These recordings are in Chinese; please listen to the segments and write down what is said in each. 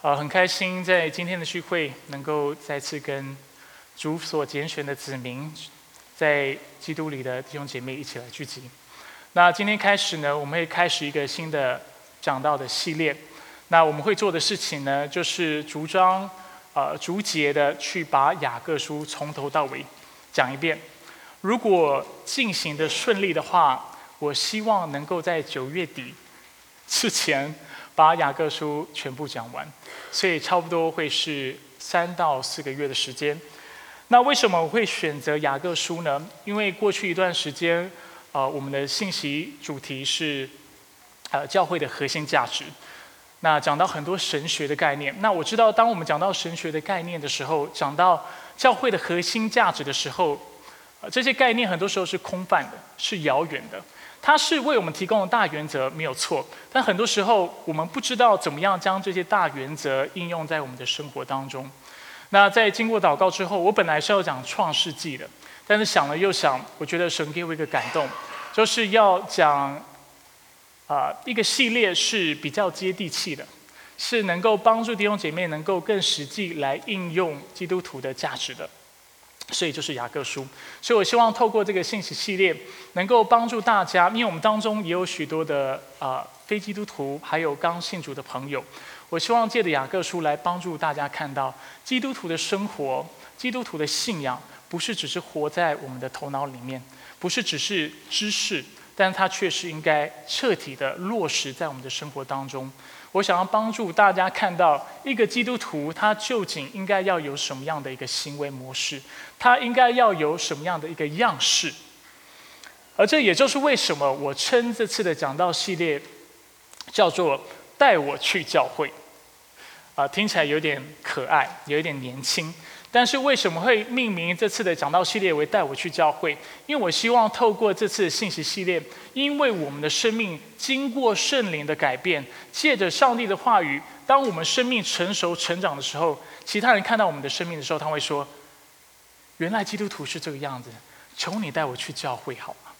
呃，很开心在今天的聚会能够再次跟主所拣选的子民，在基督里的弟兄姐妹一起来聚集。那今天开始呢，我们会开始一个新的讲道的系列。那我们会做的事情呢，就是逐章、呃逐节的去把雅各书从头到尾讲一遍。如果进行的顺利的话，我希望能够在九月底之前。把雅各书全部讲完，所以差不多会是三到四个月的时间。那为什么我会选择雅各书呢？因为过去一段时间，呃，我们的信息主题是，呃，教会的核心价值。那讲到很多神学的概念。那我知道，当我们讲到神学的概念的时候，讲到教会的核心价值的时候，这些概念很多时候是空泛的，是遥远的。它是为我们提供的大原则没有错，但很多时候我们不知道怎么样将这些大原则应用在我们的生活当中。那在经过祷告之后，我本来是要讲创世纪的，但是想了又想，我觉得神给我一个感动，就是要讲啊一个系列是比较接地气的，是能够帮助弟兄姐妹能够更实际来应用基督徒的价值的。所以就是雅各书，所以我希望透过这个信息系列，能够帮助大家，因为我们当中也有许多的啊非基督徒，还有刚信主的朋友，我希望借着雅各书来帮助大家看到，基督徒的生活，基督徒的信仰，不是只是活在我们的头脑里面，不是只是知识，但它确实应该彻底的落实在我们的生活当中。我想要帮助大家看到一个基督徒，他究竟应该要有什么样的一个行为模式，他应该要有什么样的一个样式。而这也就是为什么我称这次的讲道系列叫做“带我去教会”，啊，听起来有点可爱，有一点年轻。但是为什么会命名这次的讲道系列为“带我去教会”？因为我希望透过这次的信息系列，因为我们的生命经过圣灵的改变，借着上帝的话语，当我们生命成熟成长的时候，其他人看到我们的生命的时候，他会说：“原来基督徒是这个样子。”求你带我去教会好吗？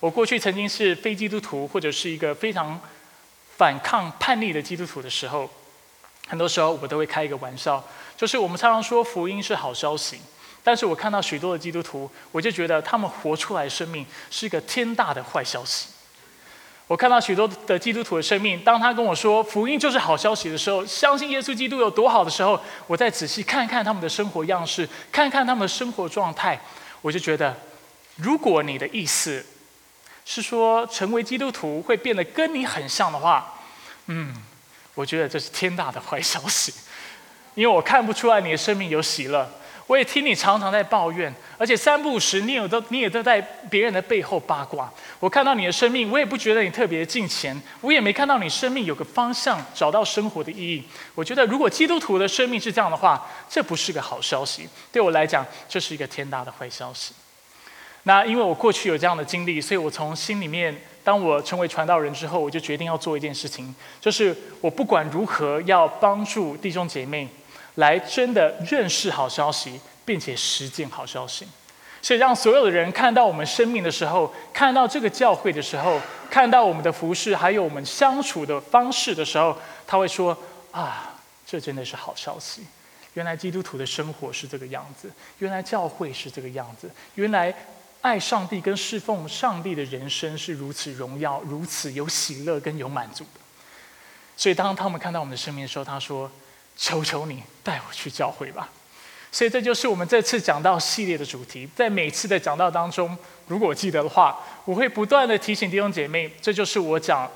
我过去曾经是非基督徒，或者是一个非常反抗叛逆的基督徒的时候，很多时候我都会开一个玩笑。就是我们常常说福音是好消息，但是我看到许多的基督徒，我就觉得他们活出来的生命是一个天大的坏消息。我看到许多的基督徒的生命，当他跟我说福音就是好消息的时候，相信耶稣基督有多好的时候，我再仔细看看他们的生活样式，看看他们的生活状态，我就觉得，如果你的意思是说成为基督徒会变得跟你很像的话，嗯，我觉得这是天大的坏消息。因为我看不出来你的生命有喜乐，我也听你常常在抱怨，而且三不五时你有都你也都在别人的背后八卦。我看到你的生命，我也不觉得你特别近前，我也没看到你生命有个方向，找到生活的意义。我觉得如果基督徒的生命是这样的话，这不是个好消息，对我来讲这是一个天大的坏消息。那因为我过去有这样的经历，所以我从心里面。当我成为传道人之后，我就决定要做一件事情，就是我不管如何要帮助弟兄姐妹。来真的认识好消息，并且实践好消息，所以让所有的人看到我们生命的时候，看到这个教会的时候，看到我们的服饰，还有我们相处的方式的时候，他会说：啊，这真的是好消息！原来基督徒的生活是这个样子，原来教会是这个样子，原来爱上帝跟侍奉上帝的人生是如此荣耀、如此有喜乐跟有满足的。所以当他们看到我们的生命的时候，他说。求求你带我去教会吧，所以这就是我们这次讲到系列的主题。在每次的讲道当中，如果记得的话，我会不断的提醒弟兄姐妹，这就是我讲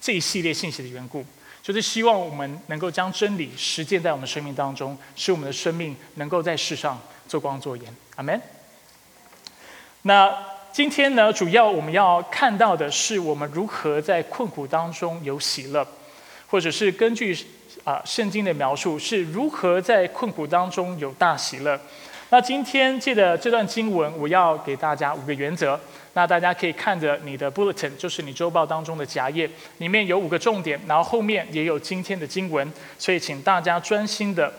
这一系列信息的缘故，就是希望我们能够将真理实践在我们生命当中，使我们的生命能够在世上做光做盐。阿门。那今天呢，主要我们要看到的是我们如何在困苦当中有喜乐，或者是根据。啊，圣经的描述是如何在困苦当中有大喜乐。那今天借的这段经文，我要给大家五个原则。那大家可以看着你的 bulletin，就是你周报当中的夹页，里面有五个重点，然后后面也有今天的经文。所以请大家专心的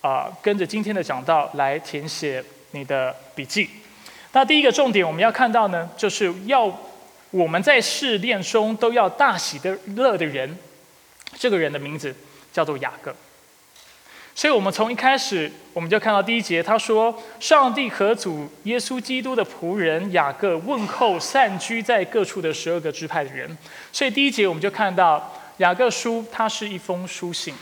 啊，跟着今天的讲道来填写你的笔记。那第一个重点我们要看到呢，就是要我们在试炼中都要大喜的乐的人，这个人的名字。叫做雅各。所以，我们从一开始，我们就看到第一节，他说：“上帝和主耶稣基督的仆人雅各问候散居在各处的十二个支派的人。”所以，第一节我们就看到雅各书，它是一封书信。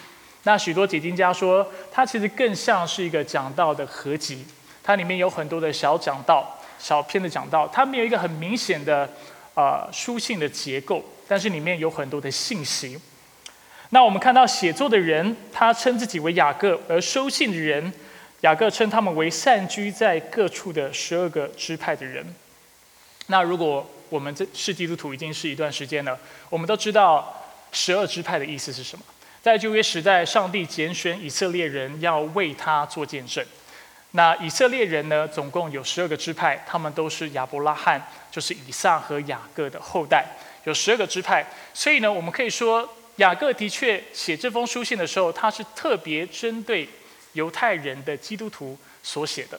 那许多解经家说，它其实更像是一个讲道的合集，它里面有很多的小讲道、小篇的讲道，它没有一个很明显的呃书信的结构，但是里面有很多的信息。那我们看到写作的人，他称自己为雅各；而收信的人，雅各称他们为散居在各处的十二个支派的人。那如果我们这是基督徒已经是一段时间了，我们都知道十二支派的意思是什么？在旧约时代，上帝拣选以色列人要为他做见证。那以色列人呢，总共有十二个支派，他们都是亚伯拉罕，就是以撒和雅各的后代，有十二个支派。所以呢，我们可以说。雅各的确写这封书信的时候，他是特别针对犹太人的基督徒所写的。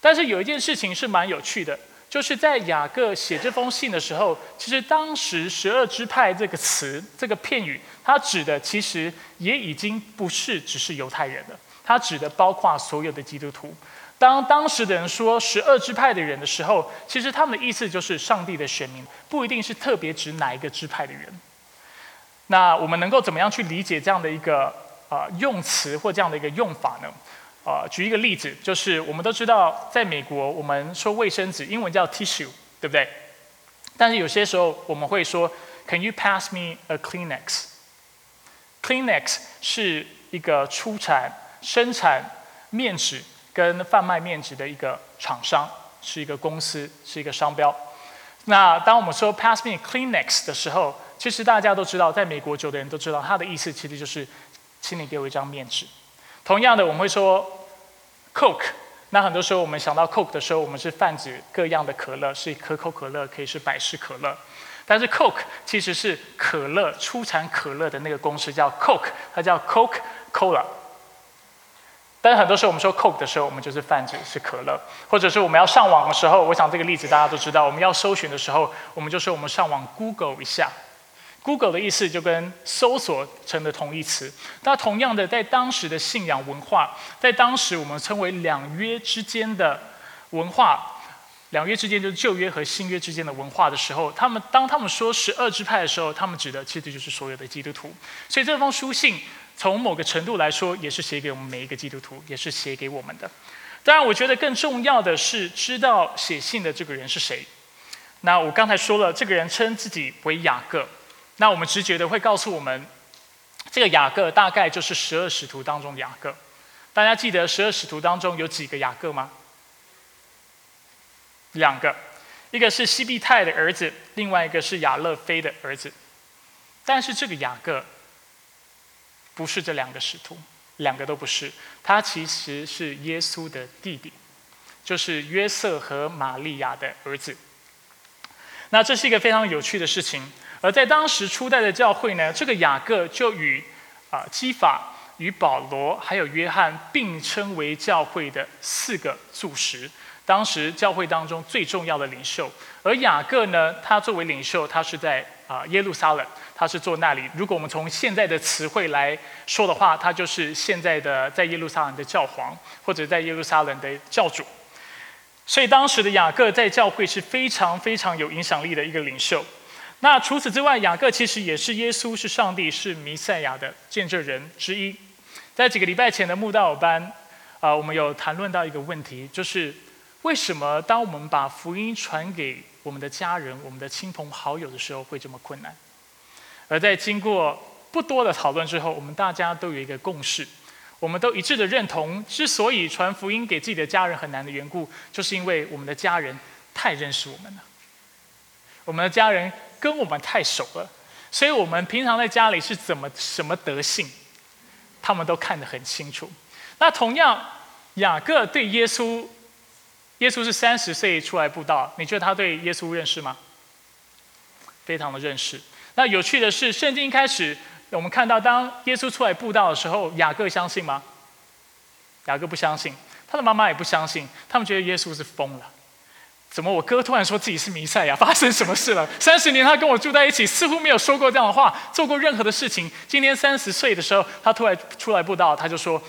但是有一件事情是蛮有趣的，就是在雅各写这封信的时候，其实当时“十二支派”这个词、这个片语，它指的其实也已经不是只是犹太人了，它指的包括所有的基督徒。当当时的人说“十二支派”的人的时候，其实他们的意思就是上帝的选民，不一定是特别指哪一个支派的人。那我们能够怎么样去理解这样的一个呃用词或这样的一个用法呢？呃，举一个例子，就是我们都知道，在美国我们说卫生纸，英文叫 tissue，对不对？但是有些时候我们会说，Can you pass me a Kleenex？Kleenex 是一个出产生产面纸跟贩卖面纸的一个厂商，是一个公司，是一个商标。那当我们说 pass me Kleenex 的时候，其实大家都知道，在美国久的人都知道，它的意思其实就是，请你给我一张面纸。同样的，我们会说 Coke。那很多时候我们想到 Coke 的时候，我们是泛指各样的可乐，是可口可乐，可以是百事可乐。但是 Coke 其实是可乐出产可乐的那个公司叫 Coke，它叫 Coke Cola。但是很多时候我们说 Coke 的时候，我们就是泛指是可乐，或者是我们要上网的时候，我想这个例子大家都知道，我们要搜寻的时候，我们就说我们上网 Google 一下。Google 的意思就跟搜索成的同义词。那同样的，在当时的信仰文化，在当时我们称为两约之间的文化，两约之间就是旧约和新约之间的文化的时候，他们当他们说十二支派的时候，他们指的其实就是所有的基督徒。所以这封书信从某个程度来说，也是写给我们每一个基督徒，也是写给我们的。当然，我觉得更重要的是知道写信的这个人是谁。那我刚才说了，这个人称自己为雅各。那我们直觉的会告诉我们，这个雅各大概就是十二使徒当中的雅各。大家记得十二使徒当中有几个雅各吗？两个，一个是西庇太的儿子，另外一个是亚勒菲的儿子。但是这个雅各不是这两个使徒，两个都不是。他其实是耶稣的弟弟，就是约瑟和玛利亚的儿子。那这是一个非常有趣的事情。而在当时初代的教会呢，这个雅各就与啊基法、与保罗还有约翰并称为教会的四个柱石，当时教会当中最重要的领袖。而雅各呢，他作为领袖，他是在啊耶路撒冷，他是坐那里。如果我们从现在的词汇来说的话，他就是现在的在耶路撒冷的教皇，或者在耶路撒冷的教主。所以当时的雅各在教会是非常非常有影响力的一个领袖。那除此之外，雅各其实也是耶稣是上帝是弥赛亚的见证人之一。在几个礼拜前的慕道班，啊，我们有谈论到一个问题，就是为什么当我们把福音传给我们的家人、我们的亲朋好友的时候会这么困难？而在经过不多的讨论之后，我们大家都有一个共识，我们都一致的认同，之所以传福音给自己的家人很难的缘故，就是因为我们的家人太认识我们了，我们的家人。跟我们太熟了，所以我们平常在家里是怎么什么德性，他们都看得很清楚。那同样，雅各对耶稣，耶稣是三十岁出来布道，你觉得他对耶稣认识吗？非常的认识。那有趣的是，圣经一开始我们看到，当耶稣出来布道的时候，雅各相信吗？雅各不相信，他的妈妈也不相信，他们觉得耶稣是疯了。怎么我哥突然说自己是弥赛亚？发生什么事了？三十年他跟我住在一起，似乎没有说过这样的话，做过任何的事情。今天三十岁的时候，他突然出来布道，他就说：“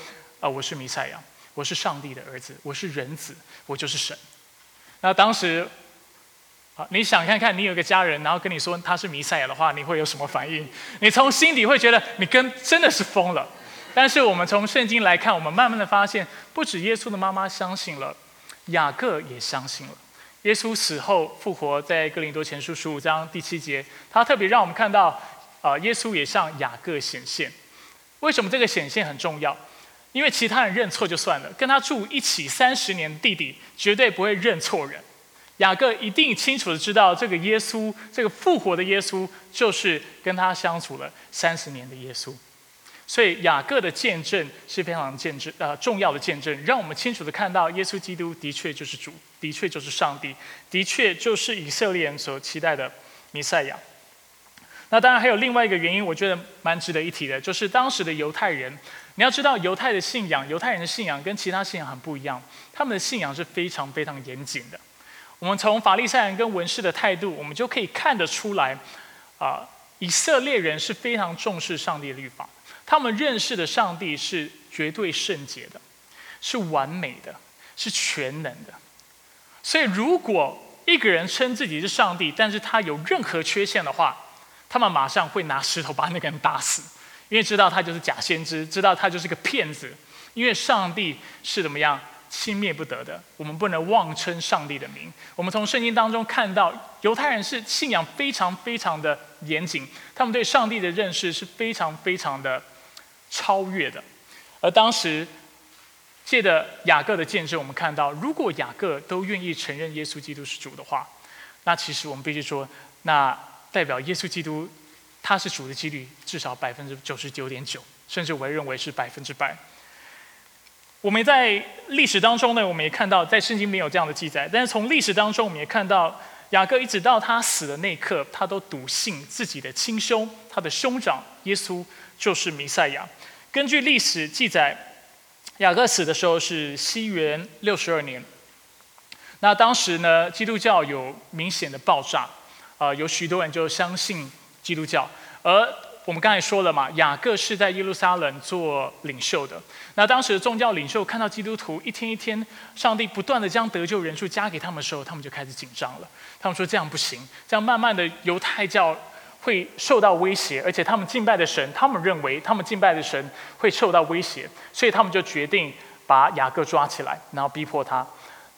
啊，我是弥赛亚，我是上帝的儿子，我是人子，我就是神。”那当时，啊，你想看看，你有个家人，然后跟你说他是弥赛亚的话，你会有什么反应？你从心底会觉得你跟真的是疯了。但是我们从圣经来看，我们慢慢的发现，不止耶稣的妈妈相信了，雅各也相信了。耶稣死后复活，在哥林多前书十五章第七节，他特别让我们看到，啊，耶稣也向雅各显现。为什么这个显现很重要？因为其他人认错就算了，跟他住一起三十年的弟弟绝对不会认错人。雅各一定清楚的知道，这个耶稣，这个复活的耶稣，就是跟他相处了三十年的耶稣。所以雅各的见证是非常见证呃重要的见证，让我们清楚的看到耶稣基督的确就是主，的确就是上帝，的确就是以色列人所期待的弥赛亚。那当然还有另外一个原因，我觉得蛮值得一提的，就是当时的犹太人，你要知道犹太的信仰，犹太人的信仰跟其他信仰很不一样，他们的信仰是非常非常严谨的。我们从法利赛人跟文士的态度，我们就可以看得出来，啊，以色列人是非常重视上帝的律法。他们认识的上帝是绝对圣洁的，是完美的，是全能的。所以，如果一个人称自己是上帝，但是他有任何缺陷的话，他们马上会拿石头把那个人打死，因为知道他就是假先知，知道他就是个骗子。因为上帝是怎么样轻蔑不得的，我们不能妄称上帝的名。我们从圣经当中看到，犹太人是信仰非常非常的严谨，他们对上帝的认识是非常非常的。超越的，而当时借着雅各的见证，我们看到，如果雅各都愿意承认耶稣基督是主的话，那其实我们必须说，那代表耶稣基督他是主的几率至少百分之九十九点九，甚至我认为是百分之百。我们在历史当中呢，我们也看到，在圣经没有这样的记载，但是从历史当中，我们也看到雅各一直到他死的那一刻，他都笃信自己的亲兄，他的兄长耶稣就是弥赛亚。根据历史记载，雅各死的时候是西元六十二年。那当时呢，基督教有明显的爆炸，啊，有许多人就相信基督教。而我们刚才说了嘛，雅各是在耶路撒冷做领袖的。那当时的宗教领袖看到基督徒一天一天，上帝不断的将得救人数加给他们的时候，他们就开始紧张了。他们说这样不行，这样慢慢的犹太教。会受到威胁，而且他们敬拜的神，他们认为他们敬拜的神会受到威胁，所以他们就决定把雅各抓起来，然后逼迫他。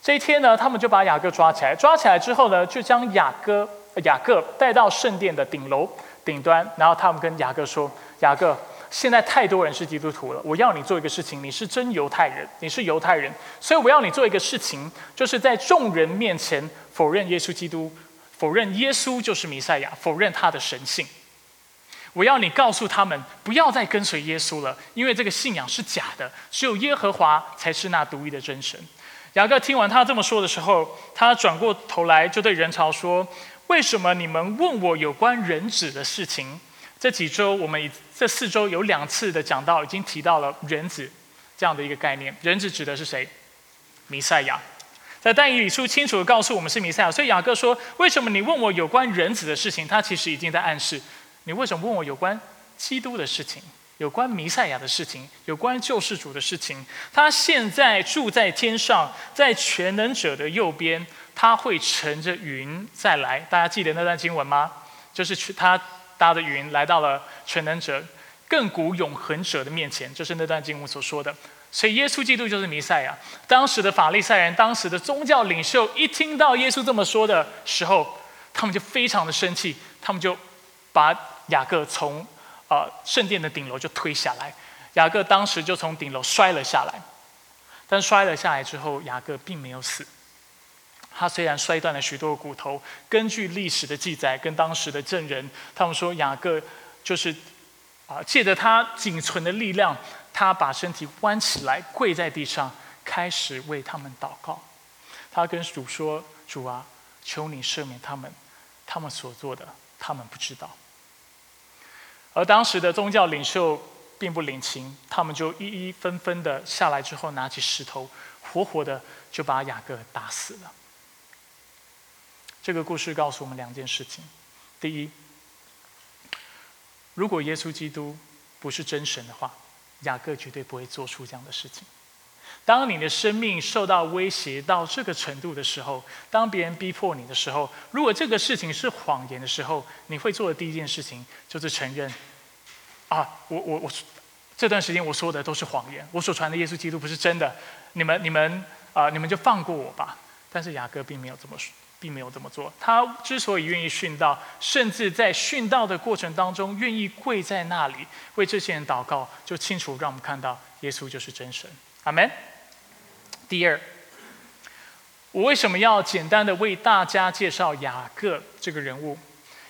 这一天呢，他们就把雅各抓起来，抓起来之后呢，就将雅各雅各带到圣殿的顶楼顶端，然后他们跟雅各说：“雅各，现在太多人是基督徒了，我要你做一个事情，你是真犹太人，你是犹太人，所以我要你做一个事情，就是在众人面前否认耶稣基督。”否认耶稣就是弥赛亚，否认他的神性。我要你告诉他们，不要再跟随耶稣了，因为这个信仰是假的，只有耶和华才是那独一的真神。雅各听完他这么说的时候，他转过头来就对人潮说：“为什么你们问我有关人子的事情？这几周我们这四周有两次的讲到，已经提到了人子这样的一个概念。人子指的是谁？弥赛亚。”在但以理书清楚的告诉我们是弥赛亚，所以雅各说：“为什么你问我有关人子的事情？”他其实已经在暗示，你为什么问我有关基督的事情、有关弥赛亚的事情、有关救世主的事情？他现在住在天上，在全能者的右边，他会乘着云再来。大家记得那段经文吗？就是去他搭着云来到了全能者、亘古永恒者的面前，就是那段经文所说的。所以耶稣基督就是弥赛亚。当时的法利赛人，当时的宗教领袖，一听到耶稣这么说的时候，他们就非常的生气，他们就把雅各从呃圣殿的顶楼就推下来。雅各当时就从顶楼摔了下来，但摔了下来之后，雅各并没有死。他虽然摔断了许多骨头，根据历史的记载跟当时的证人，他们说雅各就是啊借着他仅存的力量。他把身体弯起来，跪在地上，开始为他们祷告。他跟主说：“主啊，求你赦免他们，他们所做的，他们不知道。”而当时的宗教领袖并不领情，他们就一一纷纷的下来之后，拿起石头，活活的就把雅各打死了。这个故事告诉我们两件事情：第一，如果耶稣基督不是真神的话，雅各绝对不会做出这样的事情。当你的生命受到威胁到这个程度的时候，当别人逼迫你的时候，如果这个事情是谎言的时候，你会做的第一件事情就是承认：啊，我我我这段时间我说的都是谎言，我所传的耶稣基督不是真的。你们你们啊，你们就放过我吧。但是雅各并没有这么说。并没有这么做。他之所以愿意殉道，甚至在殉道的过程当中，愿意跪在那里为这些人祷告，就清楚让我们看到耶稣就是真神。阿门。第二，我为什么要简单的为大家介绍雅各这个人物？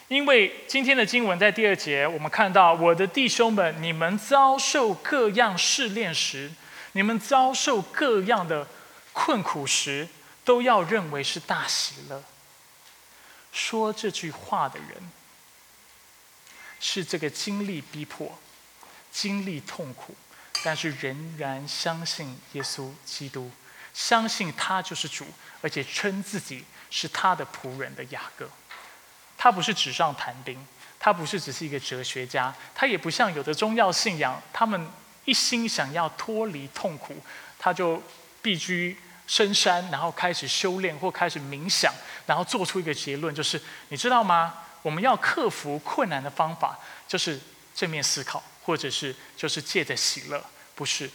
因为今天的经文在第二节，我们看到我的弟兄们，你们遭受各样试炼时，你们遭受各样的困苦时。都要认为是大喜乐。说这句话的人，是这个经历逼迫、经历痛苦，但是仍然相信耶稣基督，相信他就是主，而且称自己是他的仆人的雅各。他不是纸上谈兵，他不是只是一个哲学家，他也不像有的宗教信仰，他们一心想要脱离痛苦，他就必须。深山，然后开始修炼或开始冥想，然后做出一个结论，就是你知道吗？我们要克服困难的方法，就是正面思考，或者是就是借着喜乐，不是？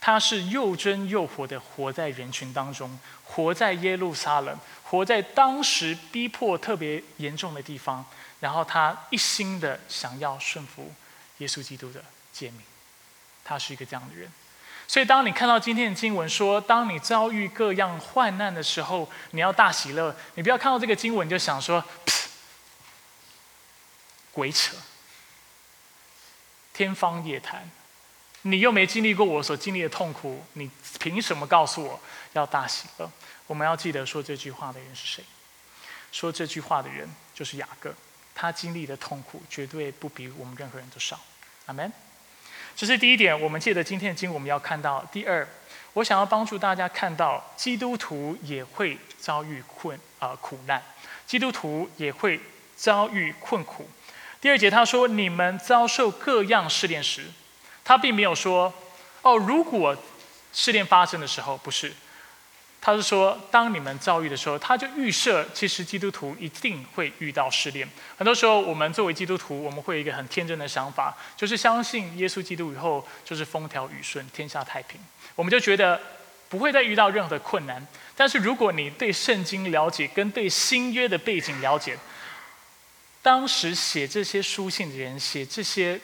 他是又真又活的活在人群当中，活在耶路撒冷，活在当时逼迫特别严重的地方，然后他一心的想要顺服耶稣基督的诫命，他是一个这样的人。所以，当你看到今天的经文说，当你遭遇各样患难的时候，你要大喜乐。你不要看到这个经文就想说，鬼扯，天方夜谭。你又没经历过我所经历的痛苦，你凭什么告诉我要大喜乐？我们要记得说这句话的人是谁？说这句话的人就是雅各，他经历的痛苦绝对不比我们任何人都少。阿门。这是第一点，我们借着今天的经，我们要看到。第二，我想要帮助大家看到，基督徒也会遭遇困啊苦难，基督徒也会遭遇困苦。第二节他说：“你们遭受各样试炼时，他并没有说，哦，如果试炼发生的时候，不是。”他是说，当你们遭遇的时候，他就预设，其实基督徒一定会遇到试炼。很多时候，我们作为基督徒，我们会有一个很天真的想法，就是相信耶稣基督以后就是风调雨顺、天下太平，我们就觉得不会再遇到任何的困难。但是，如果你对圣经了解，跟对新约的背景了解，当时写这些书信的人，写这些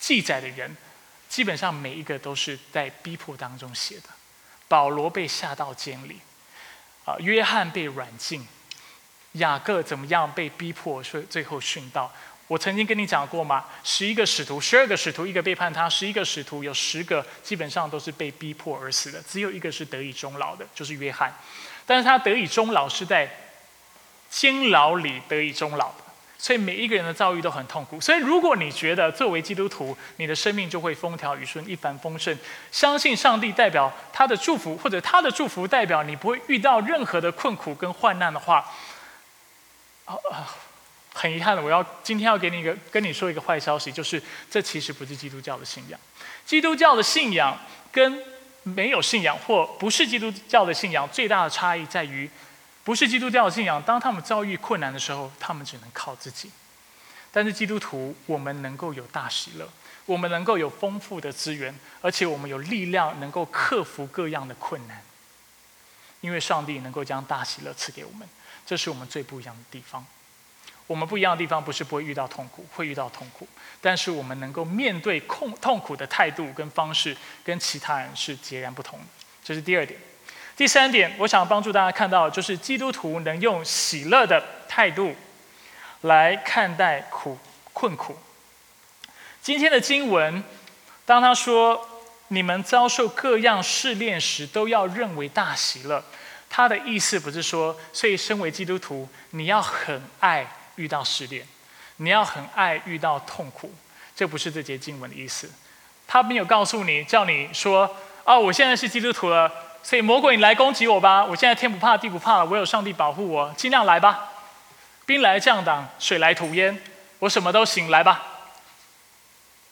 记载的人，基本上每一个都是在逼迫当中写的。保罗被下到监里，啊，约翰被软禁，雅各怎么样被逼迫，所以最后殉道。我曾经跟你讲过吗？十一个使徒，十二个使徒，一个背叛他，十一个使徒有十个基本上都是被逼迫而死的，只有一个是得以终老的，就是约翰。但是他得以终老是在监牢里得以终老的。所以每一个人的遭遇都很痛苦。所以如果你觉得作为基督徒，你的生命就会风调雨顺、一帆风顺，相信上帝代表他的祝福，或者他的祝福代表你不会遇到任何的困苦跟患难的话，啊啊，很遗憾的，我要今天要给你一个跟你说一个坏消息，就是这其实不是基督教的信仰。基督教的信仰跟没有信仰或不是基督教的信仰最大的差异在于。不是基督教的信仰，当他们遭遇困难的时候，他们只能靠自己。但是基督徒，我们能够有大喜乐，我们能够有丰富的资源，而且我们有力量能够克服各样的困难。因为上帝能够将大喜乐赐给我们，这是我们最不一样的地方。我们不一样的地方不是不会遇到痛苦，会遇到痛苦，但是我们能够面对痛痛苦的态度跟方式，跟其他人是截然不同的。这是第二点。第三点，我想帮助大家看到，就是基督徒能用喜乐的态度来看待苦困苦。今天的经文，当他说你们遭受各样试炼时，都要认为大喜乐。他的意思不是说，所以身为基督徒，你要很爱遇到试炼，你要很爱遇到痛苦，这不是这节经文的意思。他没有告诉你，叫你说。哦，我现在是基督徒了，所以魔鬼你来攻击我吧！我现在天不怕地不怕了，我有上帝保护我，尽量来吧。兵来将挡，水来土掩，我什么都行，来吧。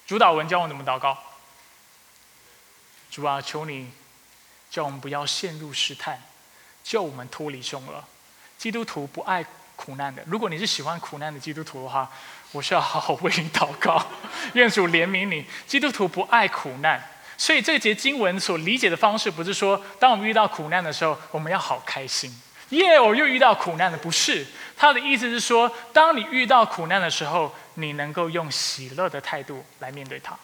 主导文教我怎么祷告？主啊，求你叫我们不要陷入试探，救我们脱离凶恶。基督徒不爱苦难的。如果你是喜欢苦难的基督徒的话，我是要好好为你祷告，愿主怜悯你。基督徒不爱苦难。所以这节经文所理解的方式，不是说当我们遇到苦难的时候，我们要好开心，耶！我又遇到苦难了，不是。他的意思是说，当你遇到苦难的时候，你能够用喜乐的态度来面对它。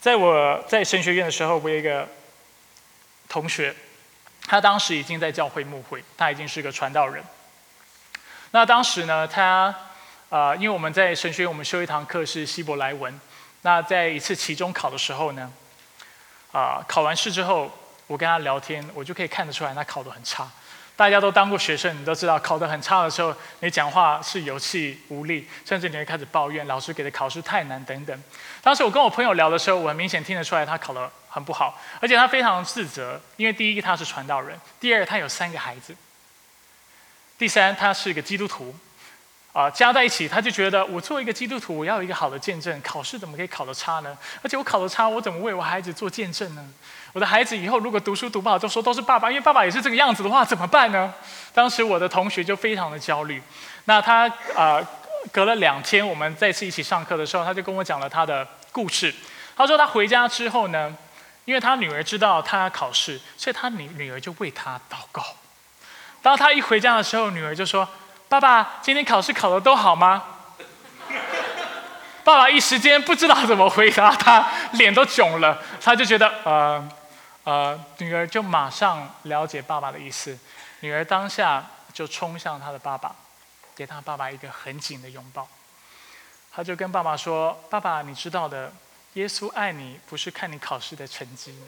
在我在神学院的时候，我有一个同学，他当时已经在教会牧会，他已经是个传道人。那当时呢，他啊，因为我们在神学院，我们修一堂课是希伯来文。那在一次期中考的时候呢，啊，考完试之后，我跟他聊天，我就可以看得出来他考得很差。大家都当过学生，你都知道，考得很差的时候，你讲话是有气无力，甚至你会开始抱怨老师给的考试太难等等。当时我跟我朋友聊的时候，我很明显听得出来他考得很不好，而且他非常自责，因为第一他是传道人，第二他有三个孩子，第三他是一个基督徒。啊，加在一起，他就觉得我作为一个基督徒，我要有一个好的见证。考试怎么可以考得差呢？而且我考得差，我怎么为我孩子做见证呢？我的孩子以后如果读书读不好，就说都是爸爸，因为爸爸也是这个样子的话，怎么办呢？当时我的同学就非常的焦虑。那他啊，隔了两天，我们再次一起上课的时候，他就跟我讲了他的故事。他说他回家之后呢，因为他女儿知道他考试，所以他女女儿就为他祷告。当他一回家的时候，女儿就说。爸爸，今天考试考的都好吗？爸爸一时间不知道怎么回答，他脸都肿了。他就觉得，呃，呃，女儿就马上了解爸爸的意思。女儿当下就冲向他的爸爸，给他爸爸一个很紧的拥抱。他就跟爸爸说：“爸爸，你知道的，耶稣爱你不是看你考试的成绩。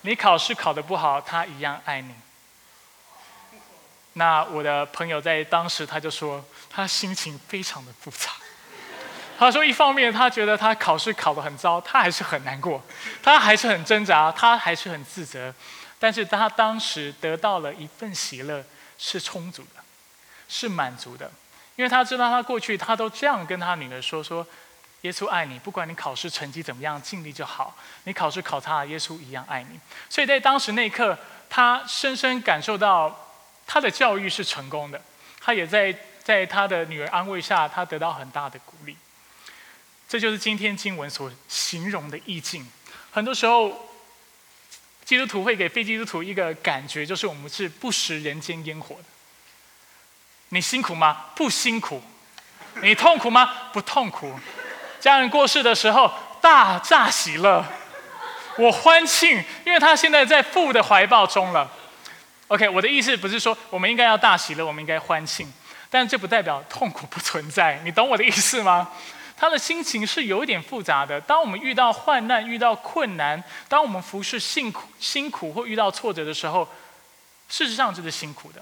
你考试考得不好，他一样爱你。”那我的朋友在当时他就说，他心情非常的复杂。他说，一方面他觉得他考试考得很糟，他还是很难过，他还是很挣扎，他还是很自责。但是他当时得到了一份喜乐，是充足的，是满足的，因为他知道他过去他都这样跟他女儿说说，耶稣爱你，不管你考试成绩怎么样，尽力就好。你考试考差，耶稣一样爱你。所以在当时那一刻，他深深感受到。他的教育是成功的，他也在在他的女儿安慰下，他得到很大的鼓励。这就是今天经文所形容的意境。很多时候，基督徒会给非基督徒一个感觉，就是我们是不食人间烟火的。你辛苦吗？不辛苦。你痛苦吗？不痛苦。家人过世的时候，大炸喜乐，我欢庆，因为他现在在父的怀抱中了。OK，我的意思不是说我们应该要大喜乐，我们应该欢庆，但这不代表痛苦不存在。你懂我的意思吗？他的心情是有一点复杂的。当我们遇到患难、遇到困难，当我们服侍辛苦、辛苦或遇到挫折的时候，事实上这是辛苦的。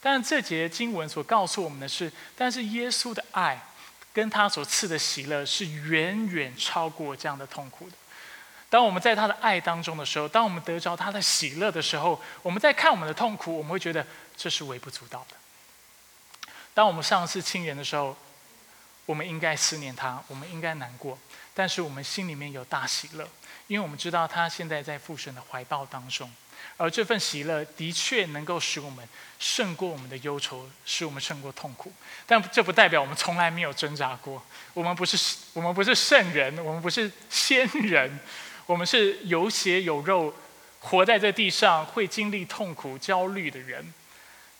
但这节经文所告诉我们的是，但是耶稣的爱跟他所赐的喜乐是远远超过这样的痛苦的。当我们在他的爱当中的时候，当我们得着他的喜乐的时候，我们在看我们的痛苦，我们会觉得这是微不足道的。当我们上次亲人的时候，我们应该思念他，我们应该难过，但是我们心里面有大喜乐，因为我们知道他现在在父神的怀抱当中，而这份喜乐的确能够使我们胜过我们的忧愁，使我们胜过痛苦。但这不代表我们从来没有挣扎过，我们不是我们不是圣人，我们不是仙人。我们是有血有肉，活在这地上，会经历痛苦、焦虑的人，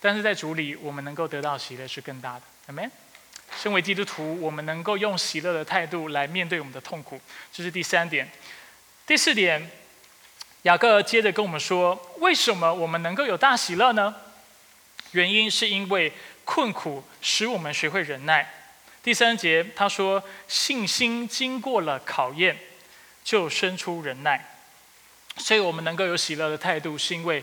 但是在主里，我们能够得到喜乐是更大的。阿门。身为基督徒，我们能够用喜乐的态度来面对我们的痛苦，这是第三点。第四点，雅各接着跟我们说，为什么我们能够有大喜乐呢？原因是因为困苦使我们学会忍耐。第三节他说，信心经过了考验。就生出忍耐，所以我们能够有喜乐的态度，是因为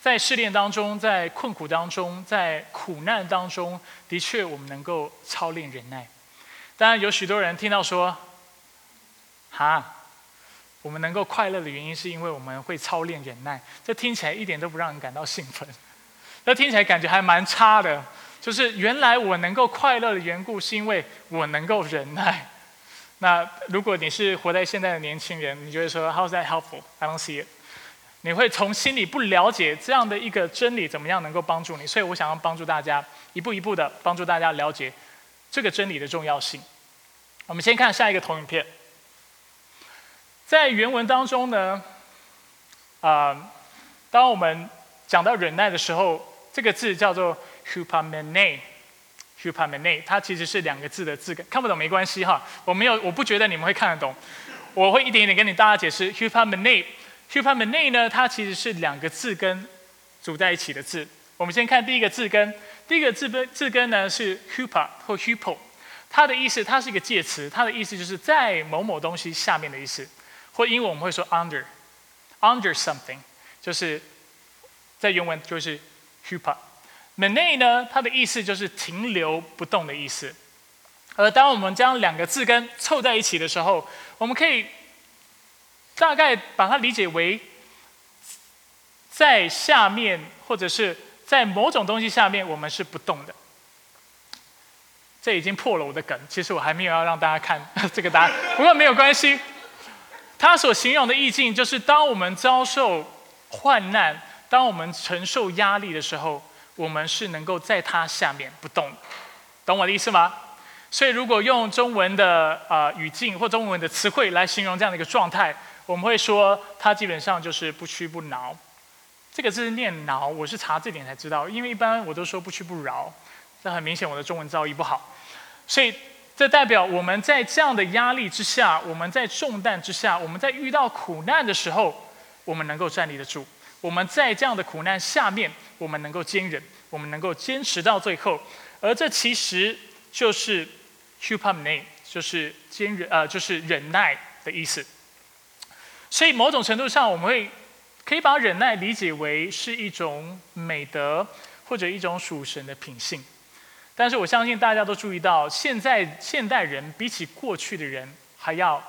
在试炼当中，在困苦当中，在苦难当中，的确我们能够操练忍耐。当然，有许多人听到说：“哈，我们能够快乐的原因是因为我们会操练忍耐。这听起来一点都不让人感到兴奋，那听起来感觉还蛮差的。就是原来我能够快乐的缘故，是因为我能够忍耐。那如果你是活在现在的年轻人，你就会说 How's that helpful? I don't see it. 你会从心里不了解这样的一个真理，怎么样能够帮助你？所以我想要帮助大家一步一步的帮助大家了解这个真理的重要性。我们先看下一个投影片，在原文当中呢，啊，当我们讲到忍耐的时候，这个字叫做 h u p a m e n e HUPAMANATE 它其实是两个字的字根，看不懂没关系哈，我没有，我不觉得你们会看得懂，我会一点一点跟你大家解释 hupamene。hupamene 呢，它其实是两个字根组在一起的字。我们先看第一个字根，第一个字根字根呢是 hupa 或 hupo，它的意思它是一个介词，它的意思就是在某某东西下面的意思，或英文我们会说 under，under something，就是在原文就是 hupa。Mene 呢，它的意思就是停留不动的意思。而当我们将两个字根凑在一起的时候，我们可以。大概把它理解为，在下面或者是在某种东西下面，我们是不动的。这已经破了我的梗，其实我还没有要让大家看这个答案，不过没有关系。他所形容的意境就是，当我们遭受患难，当我们承受压力的时候，我们是能够在它下面不动，懂我的意思吗？所以，如果用中文的呃语境或中文的词汇来形容这样的一个状态。我们会说，它基本上就是不屈不挠。这个字念挠，我是查字典才知道，因为一般我都说不屈不挠。这很明显，我的中文造诣不好。所以，这代表我们在这样的压力之下，我们在重担之下，我们在遇到苦难的时候，我们能够站立得住。我们在这样的苦难下面，我们能够坚忍，我们能够坚持到最后。而这其实就是 “hupamne”，就是坚忍，呃，就是忍耐的意思。所以某种程度上，我们会可以把忍耐理解为是一种美德或者一种属神的品性。但是我相信大家都注意到，现在现代人比起过去的人还要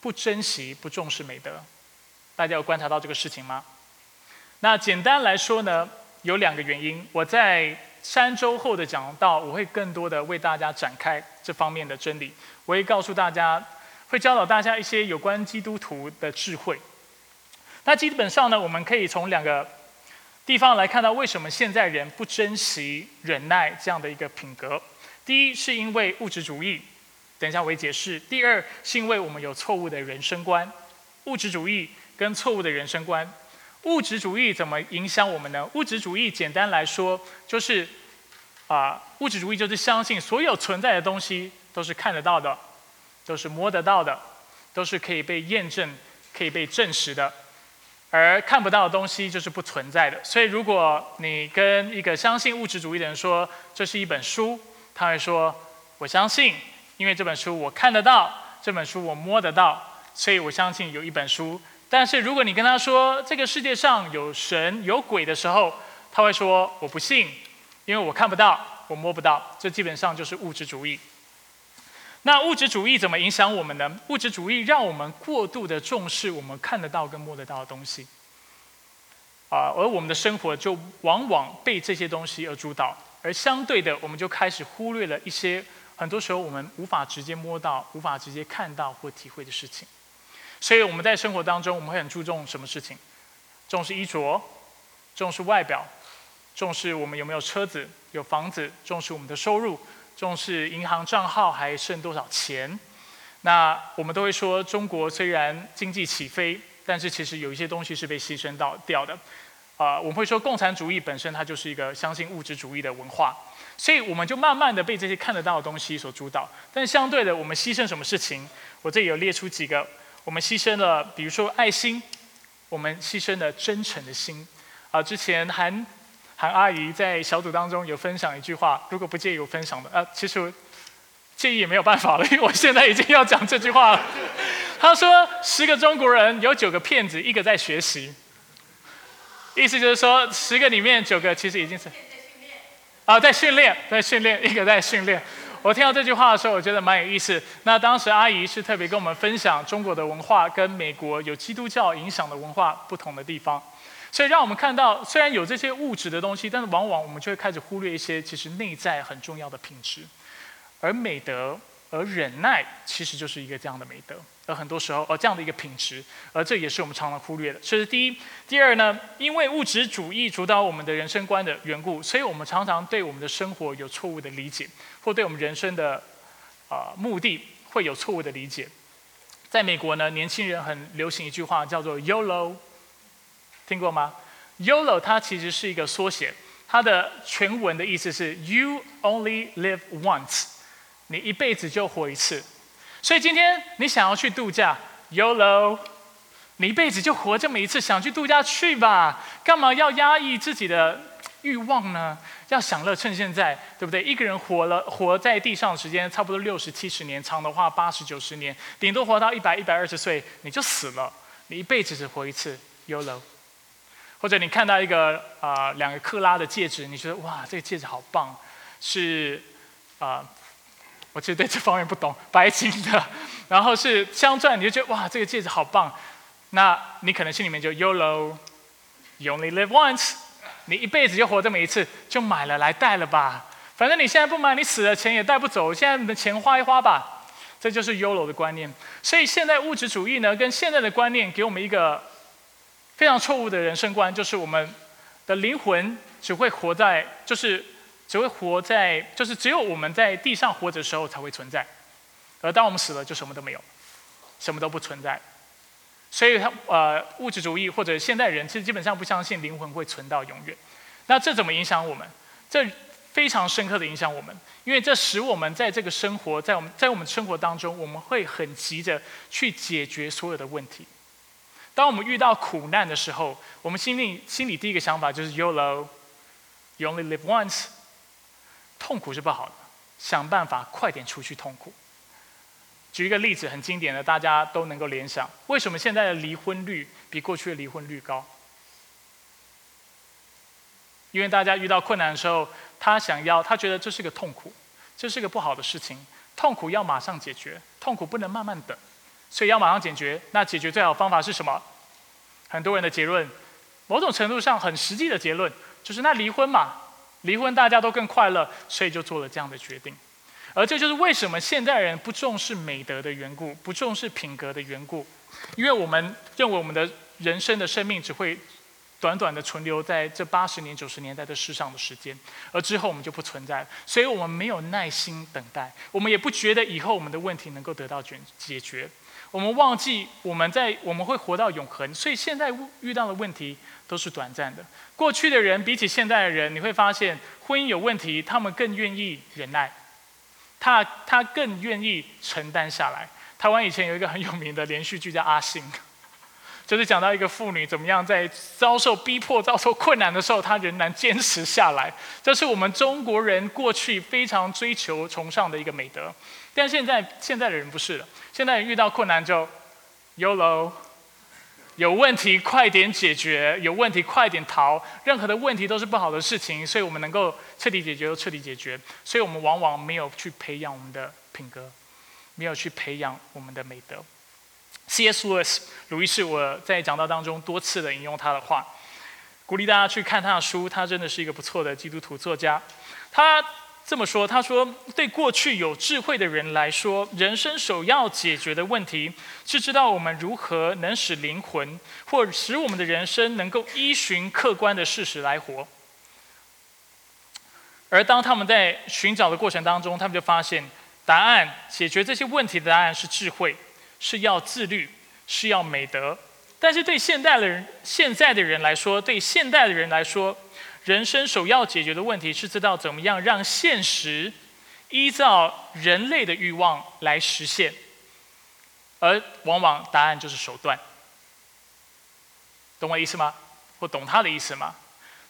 不珍惜、不重视美德。大家有观察到这个事情吗？那简单来说呢，有两个原因。我在三周后的讲道，我会更多的为大家展开这方面的真理。我会告诉大家。会教导大家一些有关基督徒的智慧。那基本上呢，我们可以从两个地方来看到为什么现在人不珍惜忍耐这样的一个品格。第一，是因为物质主义，等一下我会解释。第二，是因为我们有错误的人生观。物质主义跟错误的人生观，物质主义怎么影响我们呢？物质主义简单来说就是，啊，物质主义就是相信所有存在的东西都是看得到的。都是摸得到的，都是可以被验证、可以被证实的，而看不到的东西就是不存在的。所以，如果你跟一个相信物质主义的人说这是一本书，他会说：“我相信，因为这本书我看得到，这本书我摸得到，所以我相信有一本书。”但是，如果你跟他说这个世界上有神有鬼的时候，他会说：“我不信，因为我看不到，我摸不到。”这基本上就是物质主义。那物质主义怎么影响我们呢？物质主义让我们过度的重视我们看得到跟摸得到的东西，啊，而我们的生活就往往被这些东西而主导，而相对的，我们就开始忽略了一些很多时候我们无法直接摸到、无法直接看到或体会的事情。所以我们在生活当中，我们会很注重什么事情？重视衣着，重视外表，重视我们有没有车子、有房子，重视我们的收入。重视银行账号还剩多少钱？那我们都会说，中国虽然经济起飞，但是其实有一些东西是被牺牲到掉的。啊，我们会说，共产主义本身它就是一个相信物质主义的文化，所以我们就慢慢的被这些看得到的东西所主导。但相对的，我们牺牲什么事情？我这里有列出几个，我们牺牲了，比如说爱心，我们牺牲了真诚的心。啊，之前韩。韩阿姨在小组当中有分享一句话，如果不介意我分享的，啊，其实介意也没有办法了，因为我现在已经要讲这句话了。她说：“十个中国人有九个骗子，一个在学习。”意思就是说，十个里面九个其实已经是啊，在训练，在训练，一个在训练。我听到这句话的时候，我觉得蛮有意思。那当时阿姨是特别跟我们分享中国的文化跟美国有基督教影响的文化不同的地方，所以让我们看到，虽然有这些物质的东西，但是往往我们就会开始忽略一些其实内在很重要的品质，而美德。而忍耐其实就是一个这样的美德，而很多时候，而这样的一个品质，而这也是我们常常忽略的。这是第一。第二呢，因为物质主义主导我们的人生观的缘故，所以我们常常对我们的生活有错误的理解，或对我们人生的啊目的会有错误的理解。在美国呢，年轻人很流行一句话叫做 “YOLO”，听过吗？YOLO 它其实是一个缩写，它的全文的意思是 “You only live once”。你一辈子就活一次，所以今天你想要去度假，YOLO，你一辈子就活这么一次，想去度假去吧，干嘛要压抑自己的欲望呢？要享乐，趁现在，对不对？一个人活了活在地上的时间差不多六十七十年，长的话八十九十年，顶多活到一百一百二十岁你就死了。你一辈子只活一次，YOLO。或者你看到一个啊两个克拉的戒指，你觉得哇这个戒指好棒，是啊。我其实对这方面不懂，白金的，然后是镶钻，你就觉得哇，这个戒指好棒。那你可能心里面就 YOLO，You only live once，你一辈子就活这么一次，就买了来戴了吧。反正你现在不买，你死了钱也带不走，现在你的钱花一花吧。这就是 YOLO 的观念。所以现在物质主义呢，跟现在的观念给我们一个非常错误的人生观，就是我们的灵魂只会活在就是。只会活在，就是只有我们在地上活着的时候才会存在，而当我们死了，就什么都没有，什么都不存在。所以，他呃，物质主义或者现代人其实基本上不相信灵魂会存到永远。那这怎么影响我们？这非常深刻的影响我们，因为这使我们在这个生活，在我们在我们生活当中，我们会很急着去解决所有的问题。当我们遇到苦难的时候，我们心里心里第一个想法就是 “YOLO”，You only live once。痛苦是不好的，想办法快点出去痛苦。举一个例子，很经典的，大家都能够联想：为什么现在的离婚率比过去的离婚率高？因为大家遇到困难的时候，他想要，他觉得这是个痛苦，这是个不好的事情，痛苦要马上解决，痛苦不能慢慢等，所以要马上解决。那解决最好的方法是什么？很多人的结论，某种程度上很实际的结论，就是那离婚嘛。离婚大家都更快乐，所以就做了这样的决定，而这就是为什么现代人不重视美德的缘故，不重视品格的缘故，因为我们认为我们的人生的生命只会短短的存留在这八十年、九十年代的世上的时间，而之后我们就不存在了，所以我们没有耐心等待，我们也不觉得以后我们的问题能够得到解解决。我们忘记我们在我们会活到永恒，所以现在遇到的问题都是短暂的。过去的人比起现在的人，你会发现婚姻有问题，他们更愿意忍耐，他他更愿意承担下来。台湾以前有一个很有名的连续剧叫《阿信》，就是讲到一个妇女怎么样在遭受逼迫、遭受困难的时候，她仍然坚持下来。这是我们中国人过去非常追求、崇尚的一个美德。但现在现在的人不是了，现在遇到困难就，YOLO，有问题快点解决，有问题快点逃，任何的问题都是不好的事情，所以我们能够彻底解决就彻底解决，所以我们往往没有去培养我们的品格，没有去培养我们的美德。C.S. Lewis，鲁伊士，我在讲道当中多次的引用他的话，鼓励大家去看他的书，他真的是一个不错的基督徒作家，他。这么说，他说：“对过去有智慧的人来说，人生首要解决的问题是知道我们如何能使灵魂，或使我们的人生能够依循客观的事实来活。而当他们在寻找的过程当中，他们就发现，答案解决这些问题的答案是智慧，是要自律，是要美德。但是对现代的人，现在的人来说，对现代的人来说。”人生首要解决的问题是知道怎么样让现实依照人类的欲望来实现，而往往答案就是手段。懂我意思吗？或懂他的意思吗？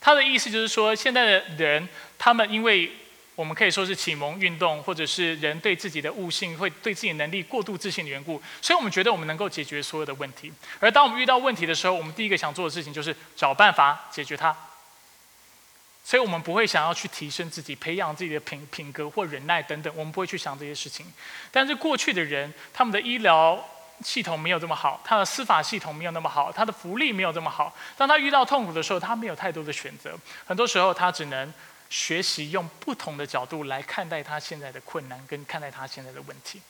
他的意思就是说，现在的人他们因为我们可以说是启蒙运动，或者是人对自己的悟性会对自己能力过度自信的缘故，所以我们觉得我们能够解决所有的问题。而当我们遇到问题的时候，我们第一个想做的事情就是找办法解决它。所以我们不会想要去提升自己、培养自己的品品格或忍耐等等，我们不会去想这些事情。但是过去的人，他们的医疗系统没有这么好，他的司法系统没有那么好，他的福利没有这么好。当他遇到痛苦的时候，他没有太多的选择，很多时候他只能学习用不同的角度来看待他现在的困难，跟看待他现在的问题。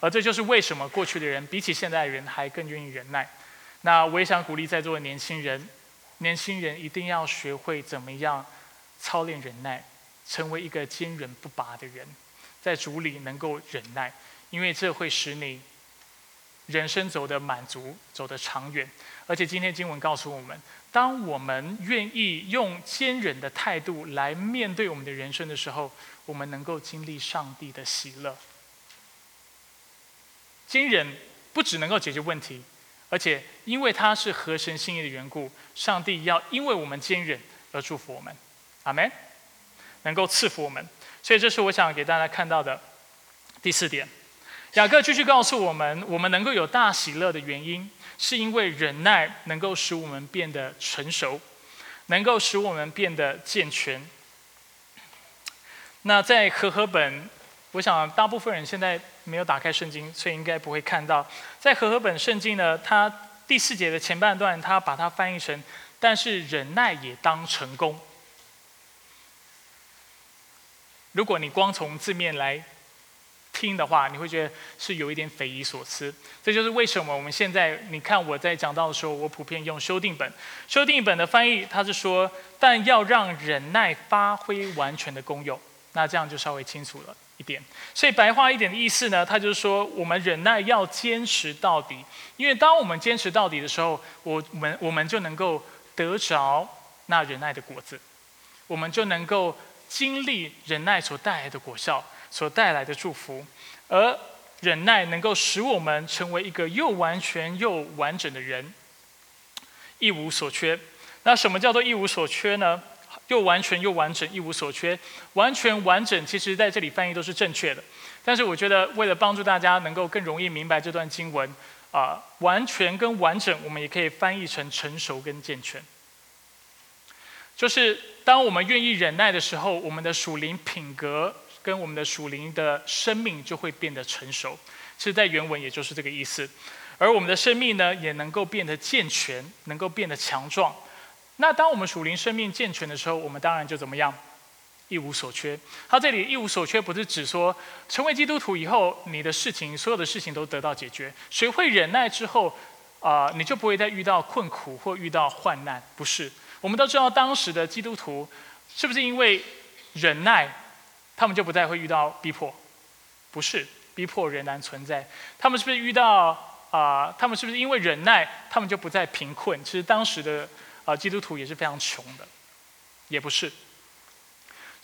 而这就是为什么过去的人比起现在的人还更愿意忍耐。那我也想鼓励在座的年轻人。年轻人一定要学会怎么样操练忍耐，成为一个坚韧不拔的人，在主里能够忍耐，因为这会使你人生走得满足，走得长远。而且今天经文告诉我们，当我们愿意用坚忍的态度来面对我们的人生的时候，我们能够经历上帝的喜乐。坚忍不只能够解决问题。而且，因为它是合神心意的缘故，上帝要因为我们坚忍而祝福我们，阿门，能够赐福我们。所以，这是我想给大家看到的第四点。雅各继续告诉我们，我们能够有大喜乐的原因，是因为忍耐能够使我们变得成熟，能够使我们变得健全。那在和合本。我想，大部分人现在没有打开圣经，所以应该不会看到。在和合本圣经呢，它第四节的前半段，他把它翻译成“但是忍耐也当成功”。如果你光从字面来听的话，你会觉得是有一点匪夷所思。这就是为什么我们现在，你看我在讲到的时候，我普遍用修订本。修订本的翻译，它是说：“但要让忍耐发挥完全的功用。”那这样就稍微清楚了。一点，所以白话一点的意思呢，他就是说，我们忍耐要坚持到底，因为当我们坚持到底的时候，我们我们就能够得着那忍耐的果子，我们就能够经历忍耐所带来的果效，所带来的祝福，而忍耐能够使我们成为一个又完全又完整的人，一无所缺。那什么叫做一无所缺呢？又完全又完整，一无所缺，完全完整。其实在这里翻译都是正确的，但是我觉得为了帮助大家能够更容易明白这段经文，啊，完全跟完整，我们也可以翻译成成熟跟健全。就是当我们愿意忍耐的时候，我们的属灵品格跟我们的属灵的生命就会变得成熟。其实，在原文也就是这个意思。而我们的生命呢，也能够变得健全，能够变得强壮。那当我们属灵生命健全的时候，我们当然就怎么样，一无所缺。他这里一无所缺，不是指说成为基督徒以后，你的事情所有的事情都得到解决。学会忍耐之后，啊，你就不会再遇到困苦或遇到患难。不是，我们都知道当时的基督徒，是不是因为忍耐，他们就不再会遇到逼迫？不是，逼迫仍然存在。他们是不是遇到啊？他们是不是因为忍耐，他们就不再贫困？其实当时的。啊，基督徒也是非常穷的，也不是。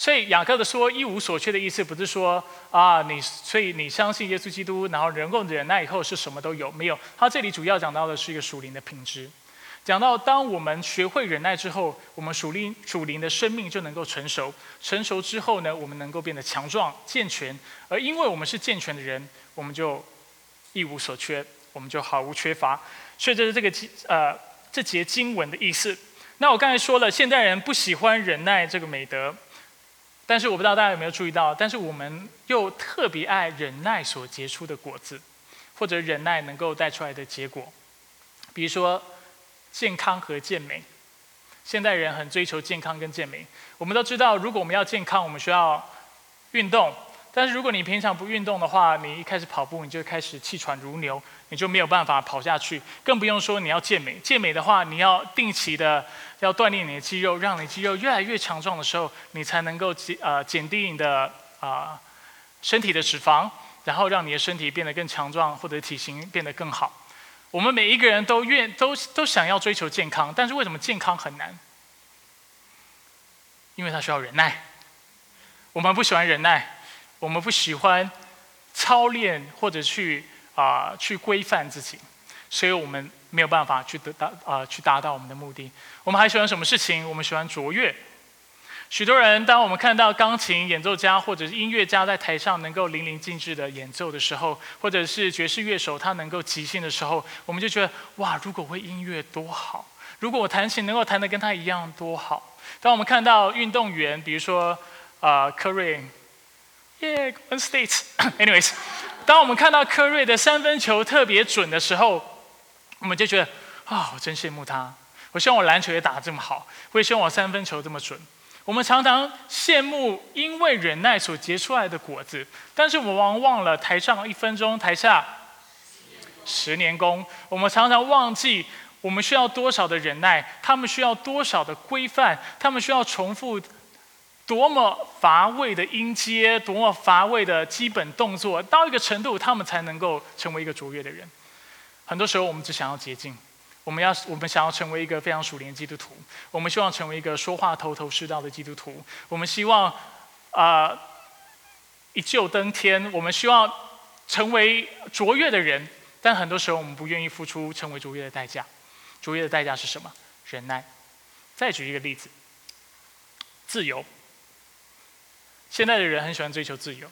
所以雅各的说一无所缺的意思，不是说啊，你所以你相信耶稣基督，然后人够忍耐以后是什么都有，没有。他这里主要讲到的是一个属灵的品质，讲到当我们学会忍耐之后，我们属灵属灵的生命就能够成熟，成熟之后呢，我们能够变得强壮健全，而因为我们是健全的人，我们就一无所缺，我们就毫无缺乏。所以这是这个呃。这节经文的意思。那我刚才说了，现代人不喜欢忍耐这个美德，但是我不知道大家有没有注意到，但是我们又特别爱忍耐所结出的果子，或者忍耐能够带出来的结果。比如说健康和健美，现代人很追求健康跟健美。我们都知道，如果我们要健康，我们需要运动。但是如果你平常不运动的话，你一开始跑步你就开始气喘如牛，你就没有办法跑下去。更不用说你要健美，健美的话，你要定期的要锻炼你的肌肉，让你肌肉越来越强壮的时候，你才能够减呃减低你的啊身体的脂肪，然后让你的身体变得更强壮，或者体型变得更好。我们每一个人都愿都都想要追求健康，但是为什么健康很难？因为它需要忍耐。我们不喜欢忍耐。我们不喜欢操练或者去啊去规范自己，所以我们没有办法去得到啊去达到我们的目的。我们还喜欢什么事情？我们喜欢卓越。许多人，当我们看到钢琴演奏家或者是音乐家在台上能够淋漓尽致的演奏的时候，或者是爵士乐手他能够即兴的时候，我们就觉得哇，如果会音乐多好。如果我弹琴能够弹得跟他一样，多好！当我们看到运动员，比如说啊科瑞，耶，One States，anyways，当我们看到科瑞的三分球特别准的时候，我们就觉得啊，我真羡慕他。我希望我篮球也打得这么好，我也希望我三分球这么准。我们常常羡慕因为忍耐所结出来的果子，但是我们往往忘了台上一分钟，台下十年功。我们常常忘记我们需要多少的忍耐，他们需要多少的规范，他们需要重复多么乏味的音阶，多么乏味的基本动作，到一个程度，他们才能够成为一个卓越的人。很多时候，我们只想要捷径。我们要，我们想要成为一个非常熟练的基督徒。我们希望成为一个说话头头是道的基督徒。我们希望，啊，一旧登天。我们希望成为卓越的人，但很多时候我们不愿意付出成为卓越的代价。卓越的代价是什么？忍耐。再举一个例子，自由。现在的人很喜欢追求自由。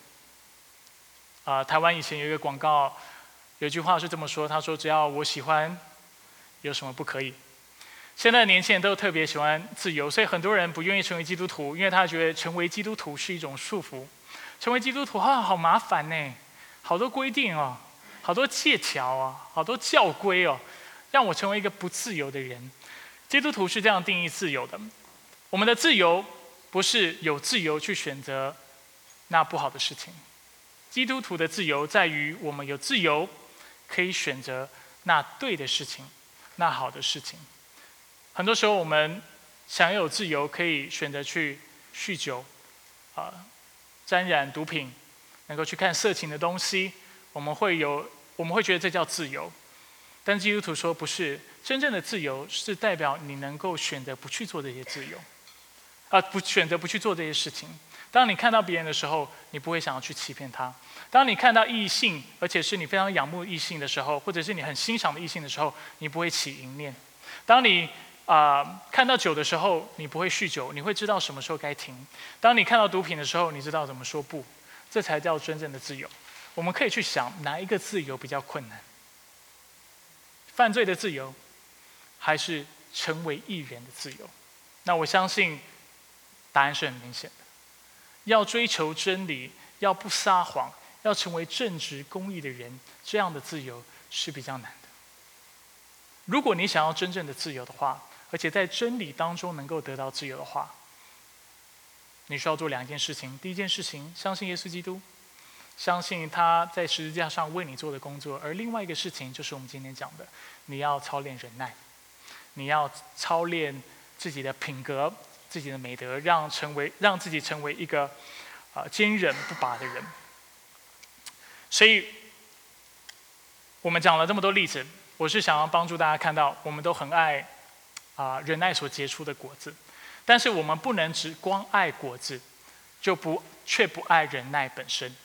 啊，台湾以前有一个广告，有句话是这么说：他说，只要我喜欢。有什么不可以？现在年轻人都特别喜欢自由，所以很多人不愿意成为基督徒，因为他觉得成为基督徒是一种束缚。成为基督徒啊，好麻烦呢，好多规定哦，好多借条啊，好多教规哦，让我成为一个不自由的人。基督徒是这样定义自由的：我们的自由不是有自由去选择那不好的事情。基督徒的自由在于我们有自由可以选择那对的事情。那好的事情，很多时候我们享有自由，可以选择去酗酒，啊，沾染毒品，能够去看色情的东西，我们会有，我们会觉得这叫自由。但基督徒说不是，真正的自由是代表你能够选择不去做这些自由，啊，不选择不去做这些事情。当你看到别人的时候，你不会想要去欺骗他；当你看到异性，而且是你非常仰慕异性的时候，或者是你很欣赏的异性的时候，你不会起淫念；当你啊看到酒的时候，你不会酗酒，你会知道什么时候该停；当你看到毒品的时候，你知道怎么说不，这才叫真正的自由。我们可以去想哪一个自由比较困难：犯罪的自由，还是成为艺人的自由？那我相信答案是很明显的。要追求真理，要不撒谎，要成为正直公义的人，这样的自由是比较难的。如果你想要真正的自由的话，而且在真理当中能够得到自由的话，你需要做两件事情。第一件事情，相信耶稣基督，相信他在十字架上为你做的工作；而另外一个事情，就是我们今天讲的，你要操练忍耐，你要操练自己的品格。自己的美德，让成为让自己成为一个啊坚韧不拔的人。所以，我们讲了这么多例子，我是想要帮助大家看到，我们都很爱啊忍耐所结出的果子，但是我们不能只光爱果子，就不却不爱忍耐本身，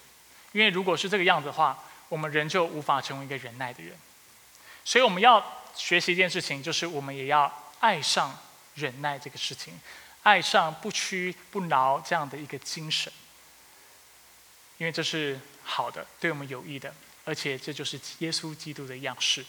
因为如果是这个样子的话，我们人就无法成为一个忍耐的人。所以我们要学习一件事情，就是我们也要爱上忍耐这个事情。爱上不屈不挠这样的一个精神，因为这是好的，对我们有益的，而且这就是耶稣基督的样式。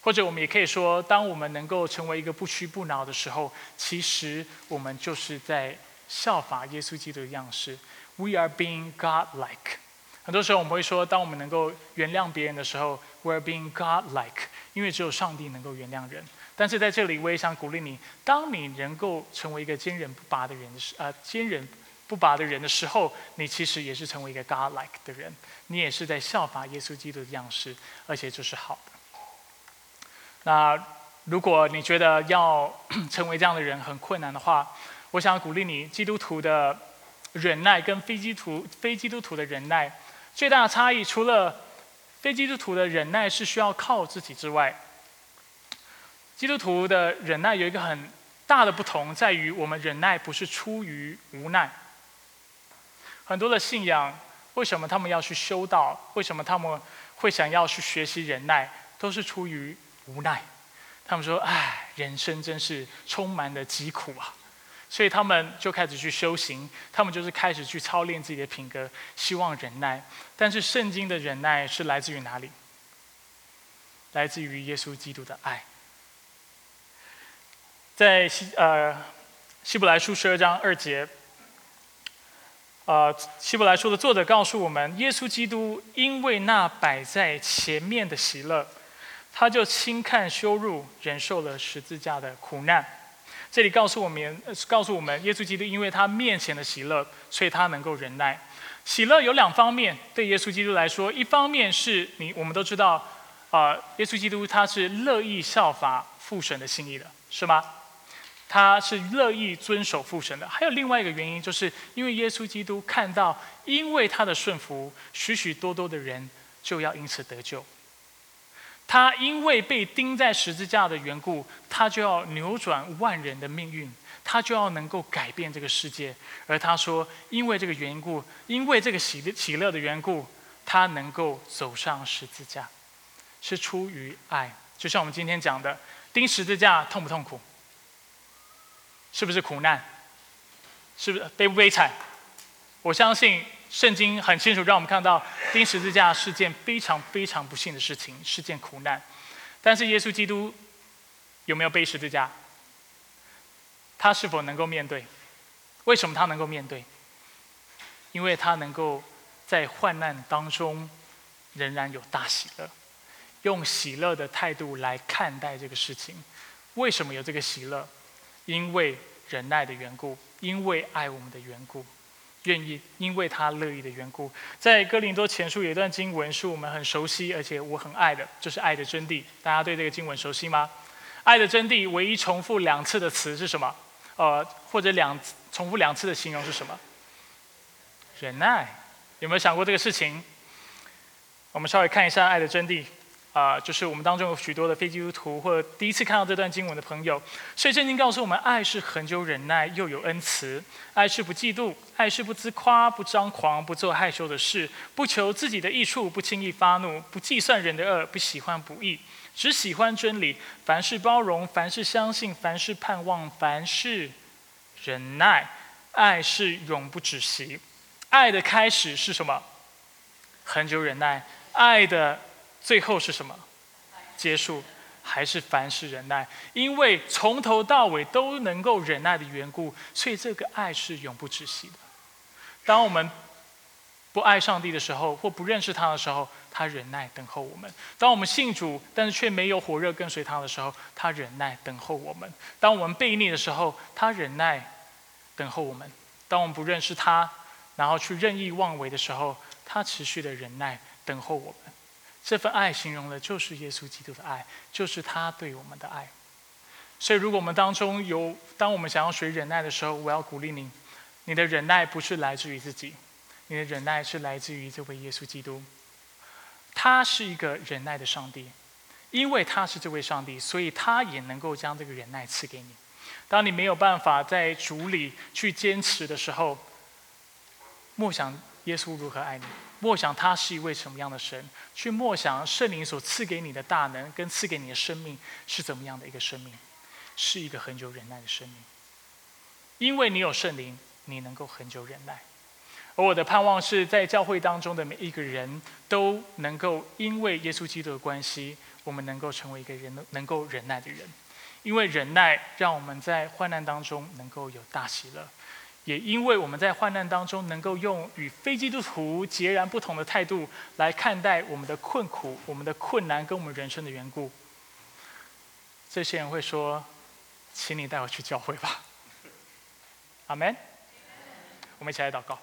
或者我们也可以说，当我们能够成为一个不屈不挠的时候，其实我们就是在效法耶稣基督的样式。We are being God-like。很多时候我们会说，当我们能够原谅别人的时候，We are being God-like，因为只有上帝能够原谅人。但是在这里，我也想鼓励你：当你能够成为一个坚韧不拔的人的时，呃，坚韧不拔的人的时候，你其实也是成为一个 God-like 的人，你也是在效法耶稣基督的样式，而且这是好的。那如果你觉得要成为这样的人很困难的话，我想鼓励你：基督徒的忍耐跟非基督非基督徒的忍耐最大的差异，除了非基督徒的忍耐是需要靠自己之外，基督徒的忍耐有一个很大的不同，在于我们忍耐不是出于无奈。很多的信仰，为什么他们要去修道？为什么他们会想要去学习忍耐？都是出于无奈。他们说：“唉，人生真是充满了疾苦啊！”所以他们就开始去修行，他们就是开始去操练自己的品格，希望忍耐。但是圣经的忍耐是来自于哪里？来自于耶稣基督的爱。在希呃希伯来书十二章二节，呃希伯来书的作者告诉我们，耶稣基督因为那摆在前面的喜乐，他就轻看羞辱，忍受了十字架的苦难。这里告诉我们，告诉我们，耶稣基督因为他面前的喜乐，所以他能够忍耐。喜乐有两方面，对耶稣基督来说，一方面是你我们都知道，啊，耶稣基督他是乐意效法父神的心意的，是吗？他是乐意遵守父神的。还有另外一个原因，就是因为耶稣基督看到，因为他的顺服，许许多多的人就要因此得救。他因为被钉在十字架的缘故，他就要扭转万人的命运，他就要能够改变这个世界。而他说，因为这个缘故，因为这个喜喜乐的缘故，他能够走上十字架，是出于爱。就像我们今天讲的，钉十字架痛不痛苦？是不是苦难？是不是悲不悲惨？我相信。圣经很清楚，让我们看到钉十字架是件非常非常不幸的事情，是件苦难。但是耶稣基督有没有背十字架？他是否能够面对？为什么他能够面对？因为他能够在患难当中仍然有大喜乐，用喜乐的态度来看待这个事情。为什么有这个喜乐？因为忍耐的缘故，因为爱我们的缘故。愿意，因为他乐意的缘故，在哥林多前书有一段经文是我们很熟悉，而且我很爱的，就是爱的真谛。大家对这个经文熟悉吗？爱的真谛唯一重复两次的词是什么？呃，或者两重复两次的形容是什么？忍耐。有没有想过这个事情？我们稍微看一下爱的真谛。啊，就是我们当中有许多的非基督徒，或者第一次看到这段经文的朋友，所以圣经告诉我们，爱是恒久忍耐，又有恩慈；爱是不嫉妒，爱是不自夸，不张狂，不做害羞的事，不求自己的益处，不轻易发怒，不计算人的恶，不喜欢不义，只喜欢真理。凡事包容，凡事相信，凡事盼望，凡事忍耐。爱是永不止息。爱的开始是什么？恒久忍耐。爱的。最后是什么？结束还是凡事忍耐？因为从头到尾都能够忍耐的缘故，所以这个爱是永不止息的。当我们不爱上帝的时候，或不认识他的时候，他忍耐等候我们；当我们信主，但是却没有火热跟随他的时候，他忍耐等候我们；当我们背逆的时候，他忍耐等候我们；当我们不认识他，然后去任意妄为的时候，他持续的忍耐等候我们。这份爱形容的就是耶稣基督的爱，就是他对我们的爱。所以，如果我们当中有，当我们想要学忍耐的时候，我要鼓励你：你的忍耐不是来自于自己，你的忍耐是来自于这位耶稣基督。他是一个忍耐的上帝，因为他是这位上帝，所以他也能够将这个忍耐赐给你。当你没有办法在主里去坚持的时候，默想耶稣如何爱你。默想他是一位什么样的神，去默想圣灵所赐给你的大能跟赐给你的生命是怎么样的一个生命，是一个很久忍耐的生命。因为你有圣灵，你能够很久忍耐。而我的盼望是在教会当中的每一个人都能够因为耶稣基督的关系，我们能够成为一个人能够忍耐的人。因为忍耐让我们在患难当中能够有大喜乐。也因为我们在患难当中，能够用与非基督徒截然不同的态度来看待我们的困苦、我们的困难跟我们人生的缘故，这些人会说：“请你带我去教会吧。”阿门。我们一起来祷告。